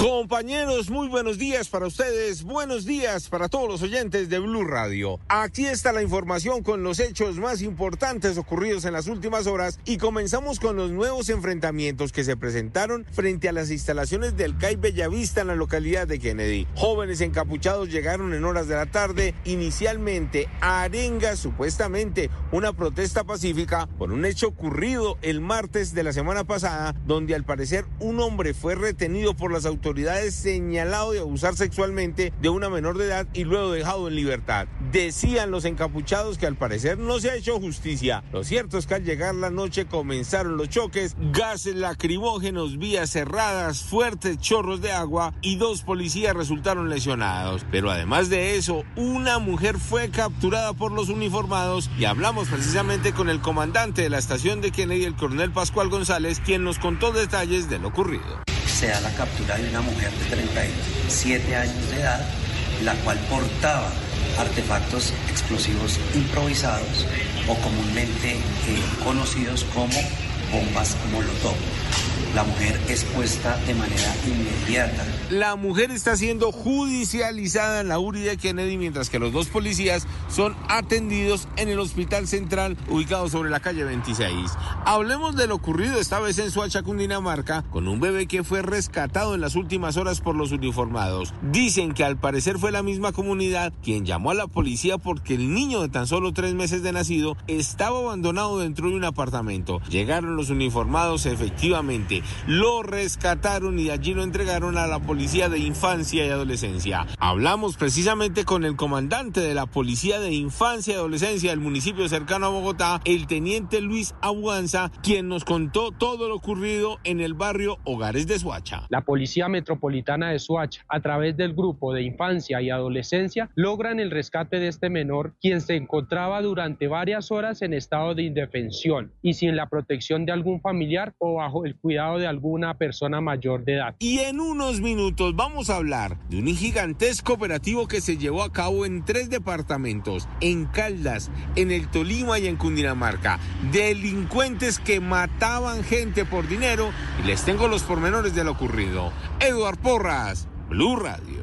Compañeros, muy buenos días para ustedes, buenos días para todos los oyentes de Blue Radio. Aquí está la información con los hechos más importantes ocurridos en las últimas horas y comenzamos con los nuevos enfrentamientos que se presentaron frente a las instalaciones del CAI Bellavista en la localidad de Kennedy. Jóvenes encapuchados llegaron en horas de la tarde, inicialmente a Arenga, supuestamente una protesta pacífica por un hecho ocurrido el martes de la semana pasada, donde al parecer un hombre fue retenido por las autoridades señalado de abusar sexualmente de una menor de edad y luego dejado en libertad. Decían los encapuchados que al parecer no se ha hecho justicia. Lo cierto es que al llegar la noche comenzaron los choques, gases lacrimógenos, vías cerradas, fuertes chorros de agua y dos policías resultaron lesionados. Pero además de eso, una mujer fue capturada por los uniformados y hablamos precisamente con el comandante de la estación de Kennedy, el coronel Pascual González, quien nos contó detalles de lo ocurrido. Se da la captura de una mujer de 37 años de edad, la cual portaba artefactos explosivos improvisados o comúnmente eh, conocidos como bombas molotov. La mujer es puesta de manera inmediata. La mujer está siendo judicializada en la URI de Kennedy, mientras que los dos policías son atendidos en el hospital central ubicado sobre la calle 26. Hablemos de lo ocurrido esta vez en Suacha, Cundinamarca, con un bebé que fue rescatado en las últimas horas por los uniformados. Dicen que al parecer fue la misma comunidad quien llamó a la policía porque el niño de tan solo tres meses de nacido estaba abandonado dentro de un apartamento. Llegaron los uniformados efectivamente lo rescataron y allí lo entregaron a la Policía de Infancia y Adolescencia. Hablamos precisamente con el comandante de la Policía de Infancia y Adolescencia del municipio cercano a Bogotá, el teniente Luis Abuanza, quien nos contó todo lo ocurrido en el barrio Hogares de Suacha. La Policía Metropolitana de Suacha, a través del grupo de Infancia y Adolescencia, logran el rescate de este menor, quien se encontraba durante varias horas en estado de indefensión y sin la protección algún familiar o bajo el cuidado de alguna persona mayor de edad. Y en unos minutos vamos a hablar de un gigantesco operativo que se llevó a cabo en tres departamentos, en Caldas, en el Tolima y en Cundinamarca. Delincuentes que mataban gente por dinero y les tengo los pormenores de lo ocurrido. Eduard Porras, Blue Radio.